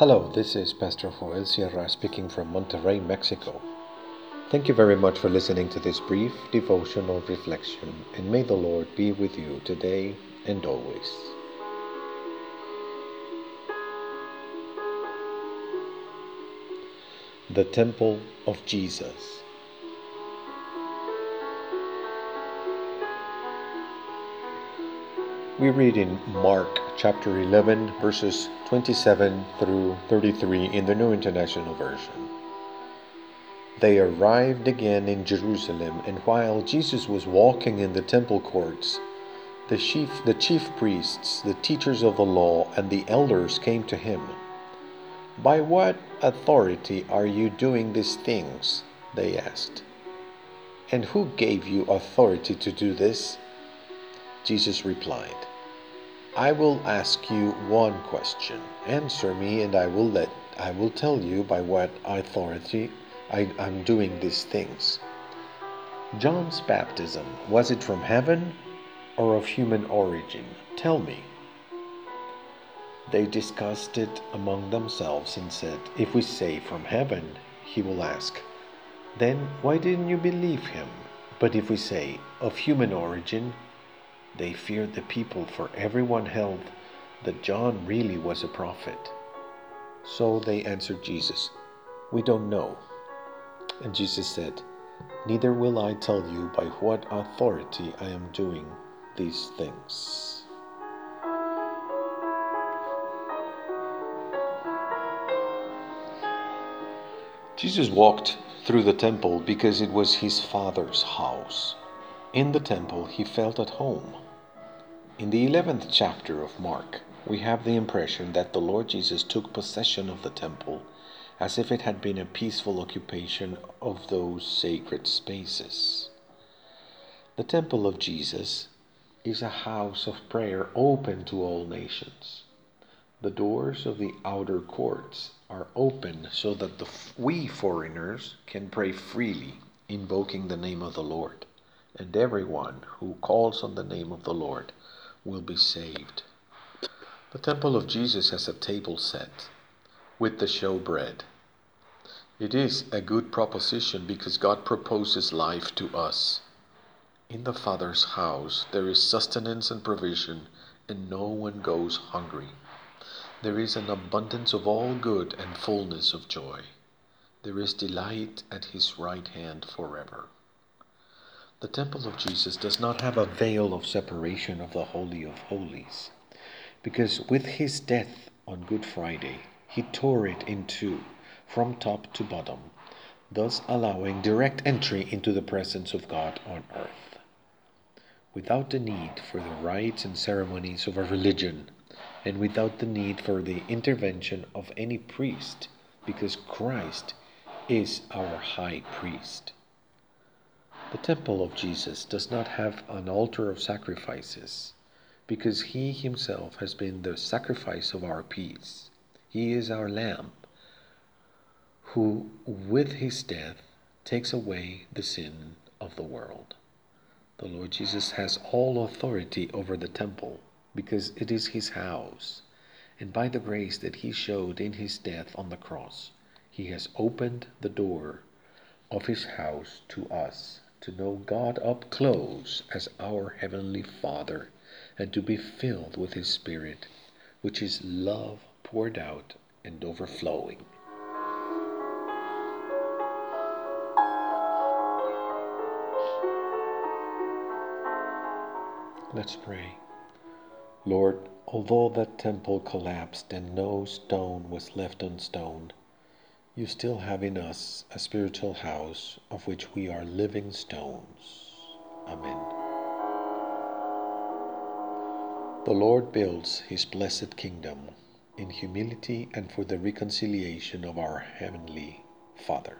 Hello, this is Pastor Joel Sierra speaking from Monterrey, Mexico. Thank you very much for listening to this brief devotional reflection, and may the Lord be with you today and always. The Temple of Jesus. We read in Mark chapter 11, verses 27 through 33 in the New International Version. They arrived again in Jerusalem, and while Jesus was walking in the temple courts, the chief, the chief priests, the teachers of the law, and the elders came to him. By what authority are you doing these things? They asked. And who gave you authority to do this? Jesus replied, I will ask you one question. Answer me, and I will let I will tell you by what authority I, am doing these things. John's baptism, was it from heaven or of human origin? Tell me. They discussed it among themselves and said, If we say from heaven, he will ask, Then why didn't you believe him? But if we say of human origin, they feared the people, for everyone held that John really was a prophet. So they answered Jesus, We don't know. And Jesus said, Neither will I tell you by what authority I am doing these things. Jesus walked through the temple because it was his Father's house. In the temple, he felt at home. In the 11th chapter of Mark, we have the impression that the Lord Jesus took possession of the temple as if it had been a peaceful occupation of those sacred spaces. The temple of Jesus is a house of prayer open to all nations. The doors of the outer courts are open so that the, we foreigners can pray freely, invoking the name of the Lord and everyone who calls on the name of the Lord will be saved. The temple of Jesus has a table set with the showbread. It is a good proposition because God proposes life to us. In the Father's house there is sustenance and provision, and no one goes hungry. There is an abundance of all good and fullness of joy. There is delight at his right hand forever. The temple of Jesus does not have a veil of separation of the Holy of Holies, because with his death on Good Friday, he tore it in two from top to bottom, thus allowing direct entry into the presence of God on earth. Without the need for the rites and ceremonies of a religion, and without the need for the intervention of any priest, because Christ is our high priest. The temple of Jesus does not have an altar of sacrifices because he himself has been the sacrifice of our peace. He is our Lamb who, with his death, takes away the sin of the world. The Lord Jesus has all authority over the temple because it is his house, and by the grace that he showed in his death on the cross, he has opened the door of his house to us to know God up close as our Heavenly Father and to be filled with His Spirit, which is love poured out and overflowing. Let's pray. Lord, although that temple collapsed and no stone was left unstoned, you still have in us a spiritual house of which we are living stones. Amen. The Lord builds his blessed kingdom in humility and for the reconciliation of our Heavenly Father.